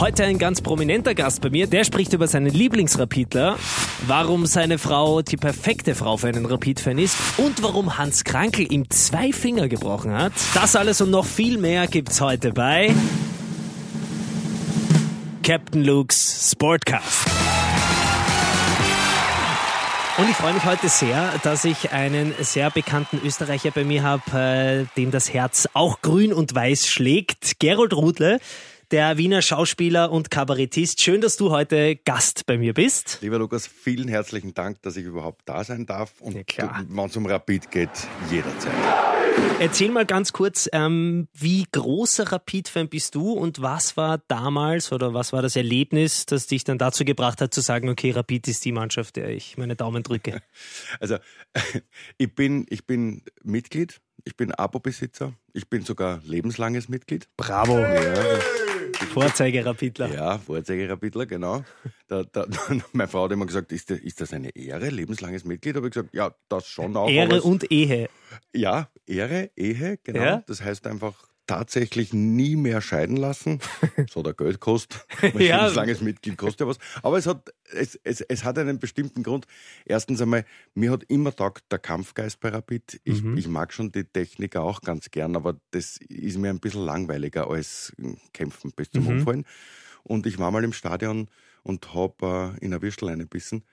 Heute ein ganz prominenter Gast bei mir, der spricht über seinen Lieblingsrapidler, warum seine Frau die perfekte Frau für einen Rapid-Fan ist und warum Hans Krankel ihm zwei Finger gebrochen hat. Das alles und noch viel mehr gibt's heute bei Captain Luke's Sportcast. Und ich freue mich heute sehr, dass ich einen sehr bekannten Österreicher bei mir habe, äh, dem das Herz auch grün und weiß schlägt. Gerold Rudle, der Wiener Schauspieler und Kabarettist. Schön, dass du heute Gast bei mir bist. Lieber Lukas, vielen herzlichen Dank, dass ich überhaupt da sein darf. Und ja, wenn es um Rapid geht, jederzeit. Erzähl mal ganz kurz, ähm, wie großer Rapid-Fan bist du und was war damals oder was war das Erlebnis, das dich dann dazu gebracht hat, zu sagen, okay, Rapid ist die Mannschaft, der ich meine Daumen drücke? Also, ich bin, ich bin Mitglied, ich bin Abo-Besitzer, ich bin sogar lebenslanges Mitglied. Bravo! Ja. Vorzeigerapidler. Ja, Vorzeigerapidler, genau. Da, da, meine Frau hat immer gesagt, ist, das, ist das eine Ehre, lebenslanges Mitglied? Da habe ich gesagt, ja, das schon auch. Ehre und Ehe. Ja, Ehre, Ehe, genau. Ja? Das heißt einfach tatsächlich nie mehr scheiden lassen. So der Geld kostet. ja. Ein langes Mitglied kostet ja was. Aber es hat, es, es, es hat einen bestimmten Grund. Erstens einmal, mir hat immer taugt der Kampfgeist bei Rapid. Ich, mhm. ich mag schon die Technik auch ganz gern, aber das ist mir ein bisschen langweiliger als Kämpfen bis zum mhm. Umfallen. Und ich war mal im Stadion und habe äh, in der Würstel bissen.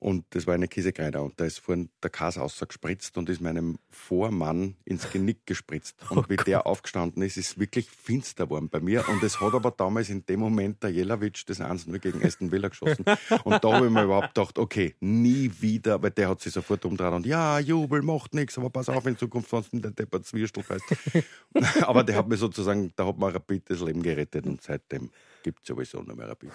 Und das war eine Käsekreide und da ist vorhin der Kas ausgespritzt und ist meinem Vormann ins Genick gespritzt. Und oh wie Gott. der aufgestanden ist, ist wirklich finster geworden bei mir. Und es hat aber damals in dem Moment der Jelavic das 1-0 gegen Aston Villa geschossen. Und da habe ich mir überhaupt gedacht, okay, nie wieder, weil der hat sich sofort umdreht und ja, Jubel macht nichts, aber pass auf, in Zukunft sonst der Deppert Zwierstel fest. aber der hat mir sozusagen, da hat mir Rapid das Leben gerettet und seitdem gibt es sowieso noch mehr Rapid.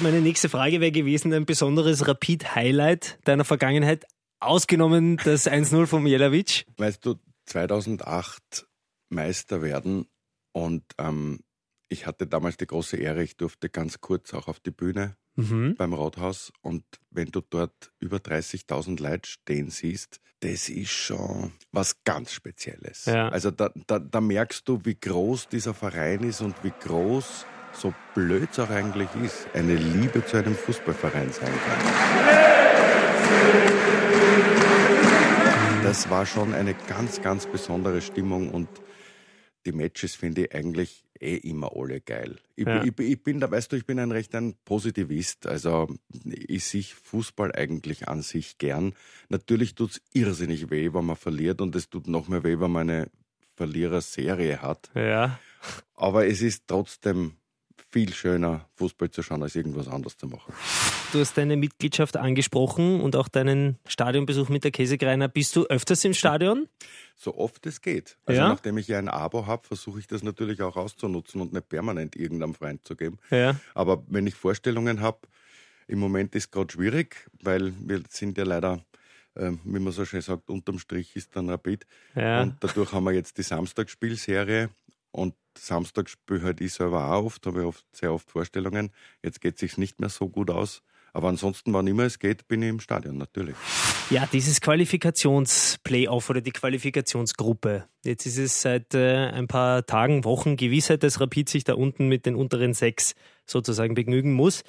Meine nächste Frage wäre gewesen, ein besonderes Rapid-Highlight deiner Vergangenheit, ausgenommen das 1-0 von Jelavic? Weißt du, 2008 Meister werden und ähm, ich hatte damals die große Ehre, ich durfte ganz kurz auch auf die Bühne mhm. beim Rathaus und wenn du dort über 30.000 Leute stehen siehst, das ist schon was ganz Spezielles. Ja. Also da, da, da merkst du, wie groß dieser Verein ist und wie groß so blöd es auch eigentlich ist, eine Liebe zu einem Fußballverein sein kann. Das war schon eine ganz, ganz besondere Stimmung und die Matches finde ich eigentlich eh immer alle geil. Ich, ja. ich, ich, bin da, weißt du, ich bin ein recht ein Positivist. Also ich sehe Fußball eigentlich an sich gern. Natürlich tut es irrsinnig weh, wenn man verliert und es tut noch mehr weh, wenn man eine Verliererserie hat. Ja. Aber es ist trotzdem viel schöner, Fußball zu schauen, als irgendwas anderes zu machen. Du hast deine Mitgliedschaft angesprochen und auch deinen Stadionbesuch mit der Käsekreiner. Bist du öfters im Stadion? So oft es geht. Also ja? nachdem ich ja ein Abo habe, versuche ich das natürlich auch auszunutzen und nicht permanent irgendeinem Freund zu geben. Ja. Aber wenn ich Vorstellungen habe, im Moment ist es gerade schwierig, weil wir sind ja leider ähm, wie man so schön sagt, unterm Strich ist dann Rapid. Ja. Und dadurch haben wir jetzt die Samstagsspielserie und Samstag spiele halt ich selber auch oft, habe ich oft, sehr oft Vorstellungen. Jetzt geht es sich nicht mehr so gut aus. Aber ansonsten, wann immer es geht, bin ich im Stadion, natürlich. Ja, dieses Qualifikationsplayoff oder die Qualifikationsgruppe. Jetzt ist es seit äh, ein paar Tagen, Wochen Gewissheit, dass Rapid sich da unten mit den unteren sechs sozusagen begnügen muss.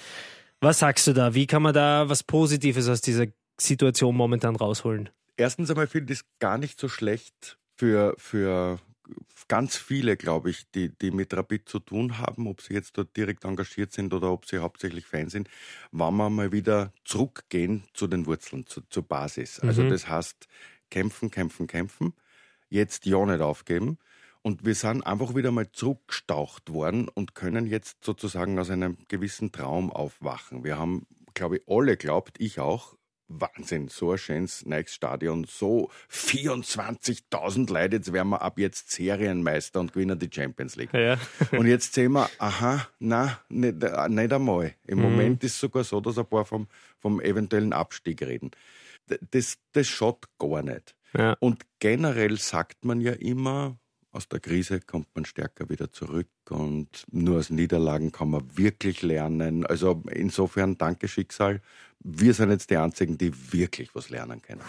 Was sagst du da? Wie kann man da was Positives aus dieser Situation momentan rausholen? Erstens einmal finde ich es gar nicht so schlecht für, für ganz viele, glaube ich, die, die mit Rapid zu tun haben, ob sie jetzt dort direkt engagiert sind oder ob sie hauptsächlich Fans sind, wenn wir mal wieder zurückgehen zu den Wurzeln, zu, zur Basis. Also mhm. das heißt, kämpfen, kämpfen, kämpfen, jetzt ja nicht aufgeben. Und wir sind einfach wieder mal zurückgestaucht worden und können jetzt sozusagen aus einem gewissen Traum aufwachen. Wir haben, glaube ich, alle glaubt, ich auch, Wahnsinn, so ein schönes neues Stadion, so 24.000 Leute, jetzt werden wir ab jetzt Serienmeister und gewinnen die Champions League. Ja. und jetzt sehen wir, aha, na, nicht, äh, nicht einmal. Im mhm. Moment ist es sogar so, dass ein paar vom, vom eventuellen Abstieg reden. Das, das schaut gar nicht. Ja. Und generell sagt man ja immer, aus der Krise kommt man stärker wieder zurück und nur aus Niederlagen kann man wirklich lernen. Also insofern danke Schicksal. Wir sind jetzt die Einzigen, die wirklich was lernen können.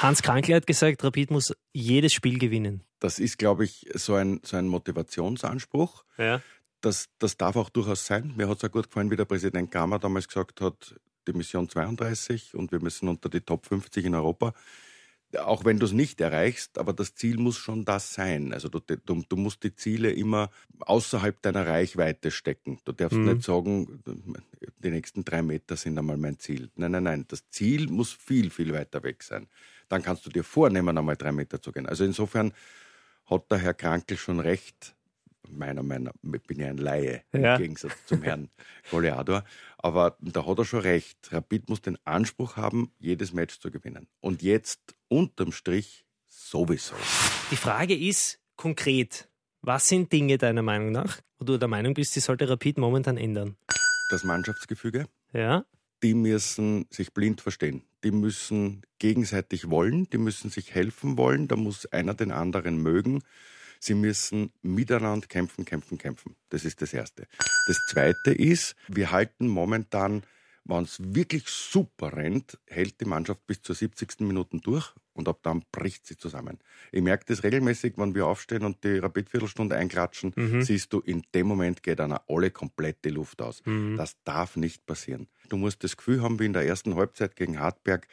Hans Krankl hat gesagt, Rapid muss jedes Spiel gewinnen. Das ist, glaube ich, so ein, so ein Motivationsanspruch. Ja. das, das darf auch durchaus sein. Mir hat es auch gut gefallen, wie der Präsident Gamma damals gesagt hat, die Mission 32 und wir müssen unter die Top 50 in Europa. Auch wenn du es nicht erreichst, aber das Ziel muss schon das sein. Also du, du, du musst die Ziele immer außerhalb deiner Reichweite stecken. Du darfst mhm. nicht sagen, die nächsten drei Meter sind einmal mein Ziel. Nein, nein, nein. Das Ziel muss viel, viel weiter weg sein. Dann kannst du dir vornehmen, einmal drei Meter zu gehen. Also insofern hat der Herr Krankel schon recht meiner Meinung nach, ich bin ja ein Laie ja. im Gegensatz zum Herrn Goleador, aber da hat er schon recht. Rapid muss den Anspruch haben, jedes Match zu gewinnen. Und jetzt unterm Strich sowieso. Die Frage ist konkret, was sind Dinge deiner Meinung nach, wo du der Meinung bist, die sollte Rapid momentan ändern? Das Mannschaftsgefüge. Ja. Die müssen sich blind verstehen. Die müssen gegenseitig wollen, die müssen sich helfen wollen, da muss einer den anderen mögen. Sie müssen miteinander kämpfen, kämpfen, kämpfen. Das ist das Erste. Das Zweite ist, wir halten momentan, wenn es wirklich super rennt, hält die Mannschaft bis zur 70. Minute durch und ab dann bricht sie zusammen. Ich merke das regelmäßig, wenn wir aufstehen und die Rapid-Viertelstunde einklatschen, mhm. siehst du, in dem Moment geht einer alle komplett die Luft aus. Mhm. Das darf nicht passieren. Du musst das Gefühl haben, wie in der ersten Halbzeit gegen Hartberg,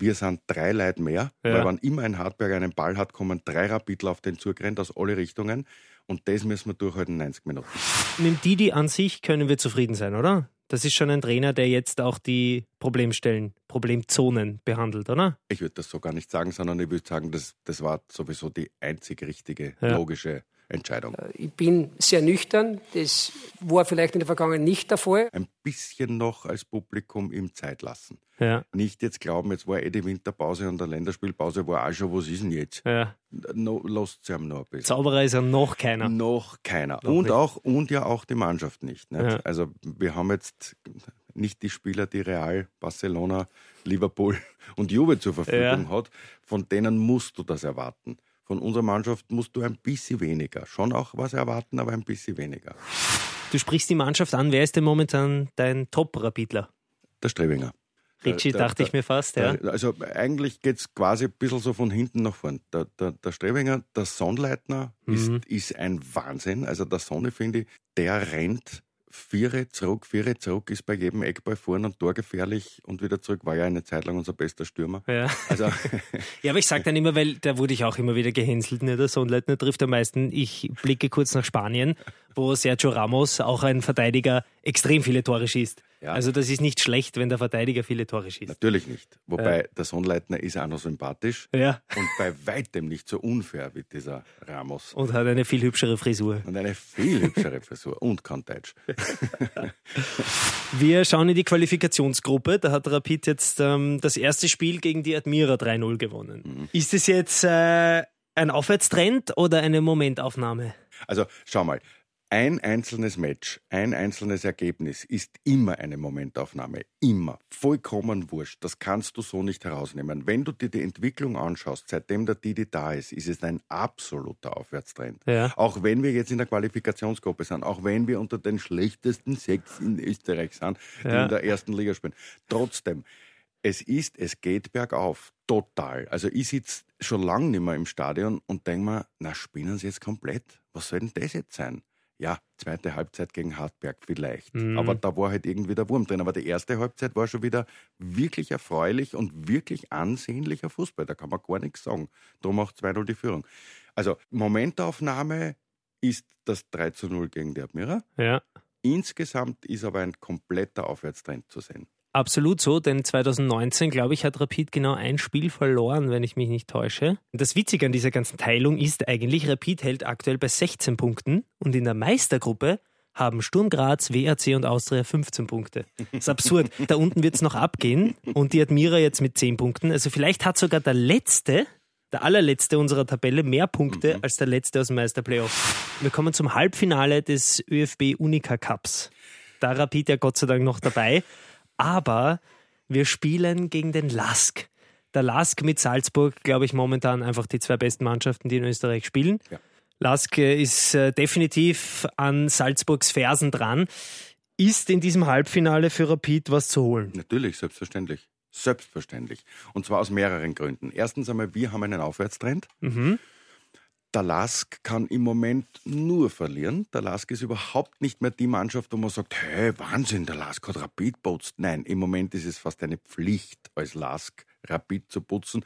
wir sind drei Leute mehr, ja. weil wenn immer ein Hartberg einen Ball hat, kommen drei Rapidler auf den Zug rennt aus alle Richtungen und das müssen wir durchhalten 90 Minuten. Mit Didi an sich können wir zufrieden sein, oder? Das ist schon ein Trainer, der jetzt auch die Problemstellen, Problemzonen behandelt, oder? Ich würde das so gar nicht sagen, sondern ich würde sagen, das, das war sowieso die einzig richtige, ja. logische Entscheidung. Äh, ich bin sehr nüchtern. Das war vielleicht in der Vergangenheit nicht der Fall. Ein bisschen noch als Publikum ihm Zeit lassen. Ja. Nicht jetzt glauben, jetzt war eh die Winterpause und der Länderspielpause war auch schon, was ist denn jetzt? Ja. No, lasst sie ihm noch ein bisschen. Zauberer ist ja noch keiner. Noch keiner. Noch und, auch, und ja auch die Mannschaft nicht. nicht? Ja. Also wir haben jetzt nicht die Spieler, die Real, Barcelona, Liverpool und Juve zur Verfügung ja. hat. Von denen musst du das erwarten von unserer Mannschaft musst du ein bisschen weniger. Schon auch was erwarten, aber ein bisschen weniger. Du sprichst die Mannschaft an. Wer ist denn momentan dein Top-Rapidler? Der Strebinger. Ritchie der, dachte der, ich mir fast, ja. Also eigentlich geht es quasi ein bisschen so von hinten nach vorn. Der, der, der Strebinger, der Sonnleitner mhm. ist, ist ein Wahnsinn. Also der Sonne, finde ich, der rennt Viere zurück, Viere zurück ist bei jedem Eckball vorn und torgefährlich und wieder zurück. War ja eine Zeit lang unser bester Stürmer. Ja, also. ja aber ich sage dann immer, weil da wurde ich auch immer wieder gehänselt. Ne? Der Sonnleitner trifft am meisten. Ich blicke kurz nach Spanien, wo Sergio Ramos, auch ein Verteidiger, extrem viele Tore schießt. Ja. Also das ist nicht schlecht, wenn der Verteidiger viele Tore schießt. Natürlich nicht. Wobei ja. der Sonnleitner ist auch noch sympathisch ja. und bei weitem nicht so unfair wie dieser Ramos. Und hat eine viel hübschere Frisur. Und eine viel hübschere Frisur und kann Deutsch. Wir schauen in die Qualifikationsgruppe. Da hat Rapid jetzt ähm, das erste Spiel gegen die Admira 3-0 gewonnen. Mhm. Ist es jetzt äh, ein Aufwärtstrend oder eine Momentaufnahme? Also schau mal, ein einzelnes Match, ein einzelnes Ergebnis ist immer eine Momentaufnahme. Immer. Vollkommen wurscht. Das kannst du so nicht herausnehmen. Wenn du dir die Entwicklung anschaust, seitdem der Didi da ist, ist es ein absoluter Aufwärtstrend. Ja. Auch wenn wir jetzt in der Qualifikationsgruppe sind, auch wenn wir unter den schlechtesten sechs in Österreich sind, die ja. in der ersten Liga spielen. Trotzdem, es ist, es geht bergauf. Total. Also ich sitze schon lange nicht mehr im Stadion und denke mir, na, spinnen sie jetzt komplett? Was soll denn das jetzt sein? Ja, zweite Halbzeit gegen Hartberg vielleicht. Mhm. Aber da war halt irgendwie der Wurm drin. Aber die erste Halbzeit war schon wieder wirklich erfreulich und wirklich ansehnlicher Fußball. Da kann man gar nichts sagen. Darum auch 2-0 die Führung. Also Momentaufnahme ist das 3 0 gegen die Admira. Ja. Insgesamt ist aber ein kompletter Aufwärtstrend zu sehen. Absolut so, denn 2019, glaube ich, hat Rapid genau ein Spiel verloren, wenn ich mich nicht täusche. Das Witzige an dieser ganzen Teilung ist eigentlich, Rapid hält aktuell bei 16 Punkten und in der Meistergruppe haben Sturm Graz, WRC und Austria 15 Punkte. Das ist absurd. da unten wird es noch abgehen und die Admira jetzt mit 10 Punkten. Also vielleicht hat sogar der letzte, der allerletzte unserer Tabelle mehr Punkte mhm. als der letzte aus dem Meisterplayoff. Wir kommen zum Halbfinale des ÖFB Unica Cups. Da Rapid ja Gott sei Dank noch dabei aber wir spielen gegen den Lask. Der Lask mit Salzburg, glaube ich, momentan einfach die zwei besten Mannschaften, die in Österreich spielen. Ja. Lask äh, ist äh, definitiv an Salzburgs Fersen dran. Ist in diesem Halbfinale für Rapid was zu holen? Natürlich, selbstverständlich. Selbstverständlich. Und zwar aus mehreren Gründen. Erstens einmal, wir haben einen Aufwärtstrend. Mhm. Der Lask kann im Moment nur verlieren. Der Lask ist überhaupt nicht mehr die Mannschaft, wo man sagt, hey, Wahnsinn, der Lask hat Rapid putzt. Nein, im Moment ist es fast eine Pflicht, als Lask Rapid zu putzen.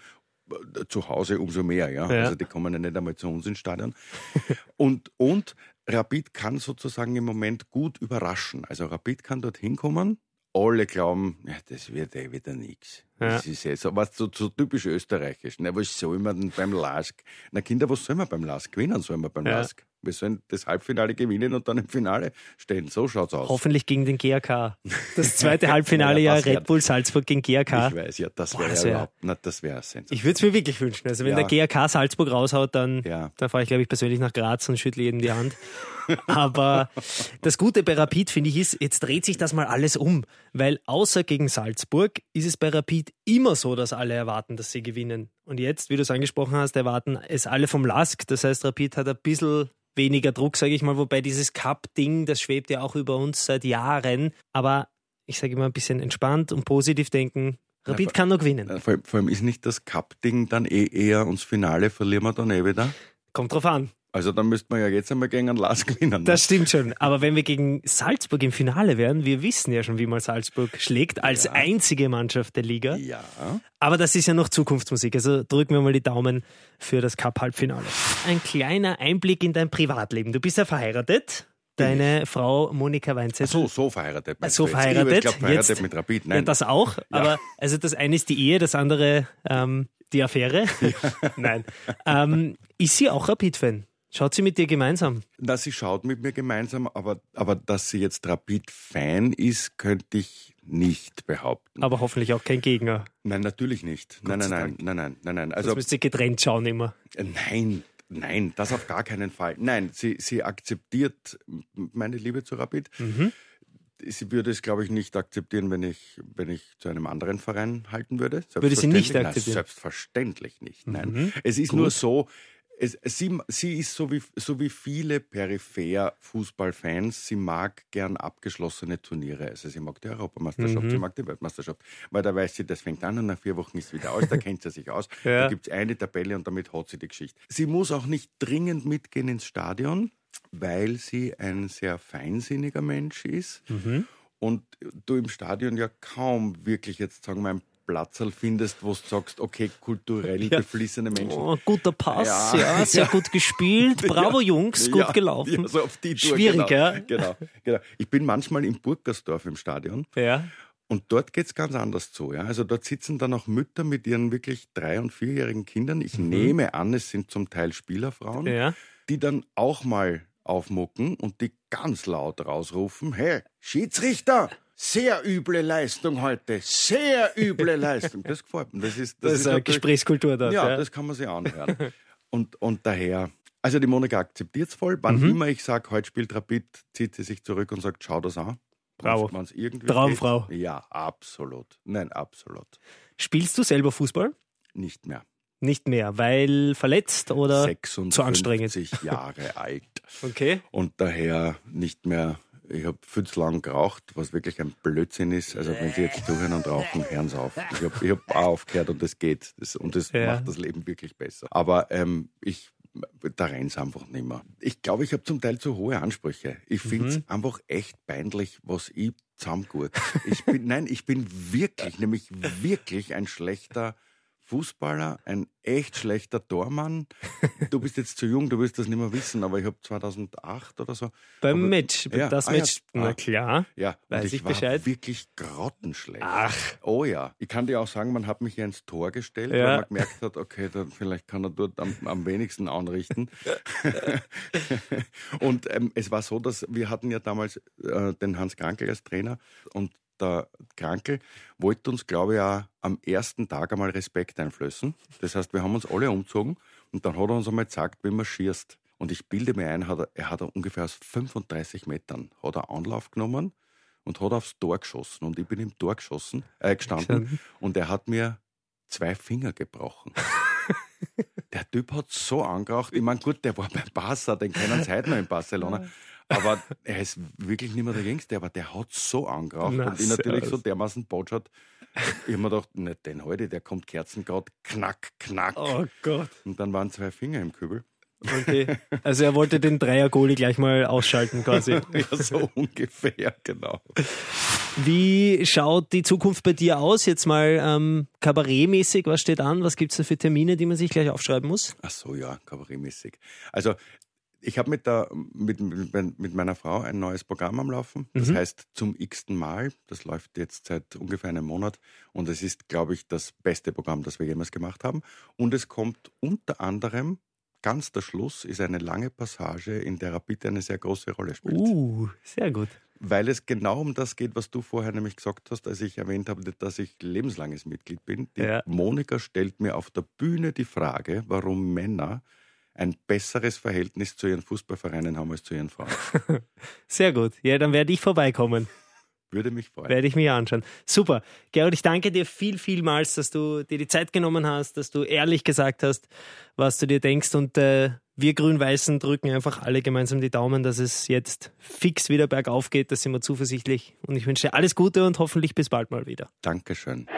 Zu Hause umso mehr, ja. ja. Also die kommen ja nicht einmal zu uns ins Stadion. und, und Rapid kann sozusagen im Moment gut überraschen. Also Rapid kann dort hinkommen, alle glauben, ja, das wird eh wieder nichts. Ja. Das ist eh so, was so, so typisch österreichisch. Na, was soll man denn beim Lask? Na, Kinder, was soll man beim Lask gewinnen? Soll man beim ja. Lask? Wir sollen das Halbfinale gewinnen und dann im Finale stehen. So schaut's aus. Hoffentlich gegen den GRK. Das zweite Halbfinale ja, ja Red Bull Salzburg gegen GRK. Ich weiß, ja, das wäre ja überhaupt, na, das wäre Ich würde es mir wirklich wünschen. Also wenn ja. der GRK Salzburg raushaut, dann, ja. dann fahre ich, glaube ich, persönlich nach Graz und schüttle jedem die Hand. Aber das Gute bei Rapid, finde ich, ist, jetzt dreht sich das mal alles um. Weil außer gegen Salzburg ist es bei Rapid immer so, dass alle erwarten, dass sie gewinnen. Und jetzt, wie du es angesprochen hast, erwarten es alle vom Lask. Das heißt, Rapid hat ein bisschen weniger Druck, sage ich mal, wobei dieses Cup-Ding, das schwebt ja auch über uns seit Jahren. Aber ich sage immer ein bisschen entspannt und positiv denken. Rapid ja, kann noch gewinnen. Vor, vor, allem ist nicht das Cup-Ding dann eh eher uns Finale verlieren wir dann eh wieder? Kommt drauf an. Also dann müsste man ja jetzt einmal gegen einen Lask gewinnen. Ne? Das stimmt schon. Aber wenn wir gegen Salzburg im Finale wären, wir wissen ja schon, wie man Salzburg schlägt, als ja. einzige Mannschaft der Liga. Ja. Aber das ist ja noch Zukunftsmusik. Also drücken wir mal die Daumen für das Cup-Halbfinale. Ein kleiner Einblick in dein Privatleben. Du bist ja verheiratet. Deine Frau Monika Weinzettel. So, so verheiratet. So verheiratet. Ich glaube, verheiratet jetzt, mit Rapid. Nein. Ja, das auch. Ja. Aber also das eine ist die Ehe, das andere ähm, die Affäre. Nein. Ähm, ist sie auch Rapid-Fan? Schaut sie mit dir gemeinsam? Na, sie schaut mit mir gemeinsam, aber, aber dass sie jetzt Rapid-Fan ist, könnte ich nicht behaupten. Aber hoffentlich auch kein Gegner. Nein, natürlich nicht. Nein, nein, nein, nein, nein, nein, nein. Also müsst ihr getrennt schauen immer. Äh, nein, nein, das auf gar keinen Fall. Nein, sie, sie akzeptiert meine Liebe zu Rapid. Mhm. Sie würde es, glaube ich, nicht akzeptieren, wenn ich, wenn ich zu einem anderen Verein halten würde. Würde sie nicht akzeptieren? Nein, selbstverständlich nicht. Nein. Mhm. Es ist Gut. nur so, es, sie, sie ist so wie, so wie viele peripher Fußballfans. Sie mag gern abgeschlossene Turniere. Also sie mag die Europameisterschaft, mhm. sie mag die Weltmeisterschaft. Weil da weiß sie, das fängt an und nach vier Wochen ist es wieder aus. Da kennt sie sich aus. ja. Da gibt es eine Tabelle und damit hat sie die Geschichte. Sie muss auch nicht dringend mitgehen ins Stadion, weil sie ein sehr feinsinniger Mensch ist. Mhm und du im Stadion ja kaum wirklich jetzt sagen wir ein Platzerl findest, wo du sagst, okay, kulturell ja. beflissene Menschen. Oh, guter Pass, ja, ja sehr gut gespielt. Bravo, Jungs, gut gelaufen. so auf die Tour, Schwierig, genau, ja? Genau, genau. Ich bin manchmal im Burgersdorf im Stadion. Ja. Und dort geht es ganz anders zu. Ja? Also dort sitzen dann auch Mütter mit ihren wirklich drei- und vierjährigen Kindern. Ich mhm. nehme an, es sind zum Teil Spielerfrauen, ja. die dann auch mal aufmucken und die ganz laut rausrufen, hey, Schiedsrichter, sehr üble Leistung heute. Sehr üble Leistung. Das gefällt mir. Das ist, das, das ist eine Gesprächskultur dort. Ja, ja, das kann man sich anhören. und, und daher, also die Monika akzeptiert es voll. Wann mhm. immer ich sage, heute spielt Rapid, zieht sie sich zurück und sagt, schau das an. Bravo. Traumfrau. Geht. Ja, absolut. Nein, absolut. Spielst du selber Fußball? Nicht mehr. Nicht mehr, weil verletzt oder 56 zu anstrengend? Jahre alt. Okay. Und daher nicht mehr ich habe viel zu lang geraucht, was wirklich ein Blödsinn ist. Also wenn Sie jetzt zuhören und rauchen, hören Sie auf. Ich habe ich hab auch aufgehört und das geht. Das, und das ja. macht das Leben wirklich besser. Aber ähm, ich da rennt es einfach nicht mehr. Ich glaube, ich habe zum Teil zu hohe Ansprüche. Ich finde es mhm. einfach echt peinlich, was ich zusammengurt. Ich bin, nein, ich bin wirklich, nämlich wirklich ein schlechter Fußballer, ein echt schlechter Tormann. Du bist jetzt zu jung, du wirst das nicht mehr wissen, aber ich habe 2008 oder so. Beim aber, Match, ja, das ah, Match, ja, na klar. Ja, weiß ich, ich Bescheid. wirklich grottenschlecht. Ach. Oh ja. Ich kann dir auch sagen, man hat mich hier ins Tor gestellt, ja. weil man gemerkt hat, okay, dann vielleicht kann er dort am, am wenigsten anrichten. und ähm, es war so, dass wir hatten ja damals äh, den Hans Krankel als Trainer und der Krankel wollte uns, glaube ich, auch am ersten Tag einmal Respekt einflößen. Das heißt, wir haben uns alle umgezogen und dann hat er uns einmal gesagt, wie man schießt. Und ich bilde mir ein, hat er, er hat ungefähr aus 35 Metern hat er Anlauf genommen und hat aufs Tor geschossen. Und ich bin im Tor geschossen, äh, gestanden und er hat mir zwei Finger gebrochen. der Typ hat so angeraucht. Ich meine, gut, der war beim Barca, den kennen sie heute noch in Barcelona. Aber er ist wirklich nicht mehr der Jüngste, aber der hat so angeraucht Na, und ich natürlich so dermaßen botschert. Ich habe mir gedacht, nicht den heute, der kommt Kerzengrad, knack, knack. Oh Gott. Und dann waren zwei Finger im Kübel. Okay. Also er wollte den Dreier-Goalie gleich mal ausschalten quasi. ja, so ungefähr, genau. Wie schaut die Zukunft bei dir aus? Jetzt mal ähm, kabarettmäßig, was steht an? Was gibt es da für Termine, die man sich gleich aufschreiben muss? Ach so, ja, kabarettmäßig. Also ich habe mit, mit, mit, mit, meiner Frau ein neues Programm am Laufen. Das mhm. heißt zum x-ten Mal. Das läuft jetzt seit ungefähr einem Monat. Und es ist, glaube ich, das beste Programm, das wir jemals gemacht haben. Und es kommt unter anderem, ganz der Schluss, ist eine lange Passage, in der Rapid eine sehr große Rolle spielt. Uh, sehr gut. Weil es genau um das geht, was du vorher nämlich gesagt hast, als ich erwähnt habe, dass ich lebenslanges Mitglied bin. Die ja. Monika stellt mir auf der Bühne die Frage, warum Männer ein besseres Verhältnis zu ihren Fußballvereinen haben als zu ihren Frauen. Sehr gut. Ja, dann werde ich vorbeikommen. Würde mich freuen. Werde ich mich anschauen. Super. Gerald, ich danke dir viel, vielmals, dass du dir die Zeit genommen hast, dass du ehrlich gesagt hast, was du dir denkst. Und äh, wir Grün-Weißen drücken einfach alle gemeinsam die Daumen, dass es jetzt fix wieder bergauf geht. Da sind wir zuversichtlich. Und ich wünsche dir alles Gute und hoffentlich bis bald mal wieder. Dankeschön.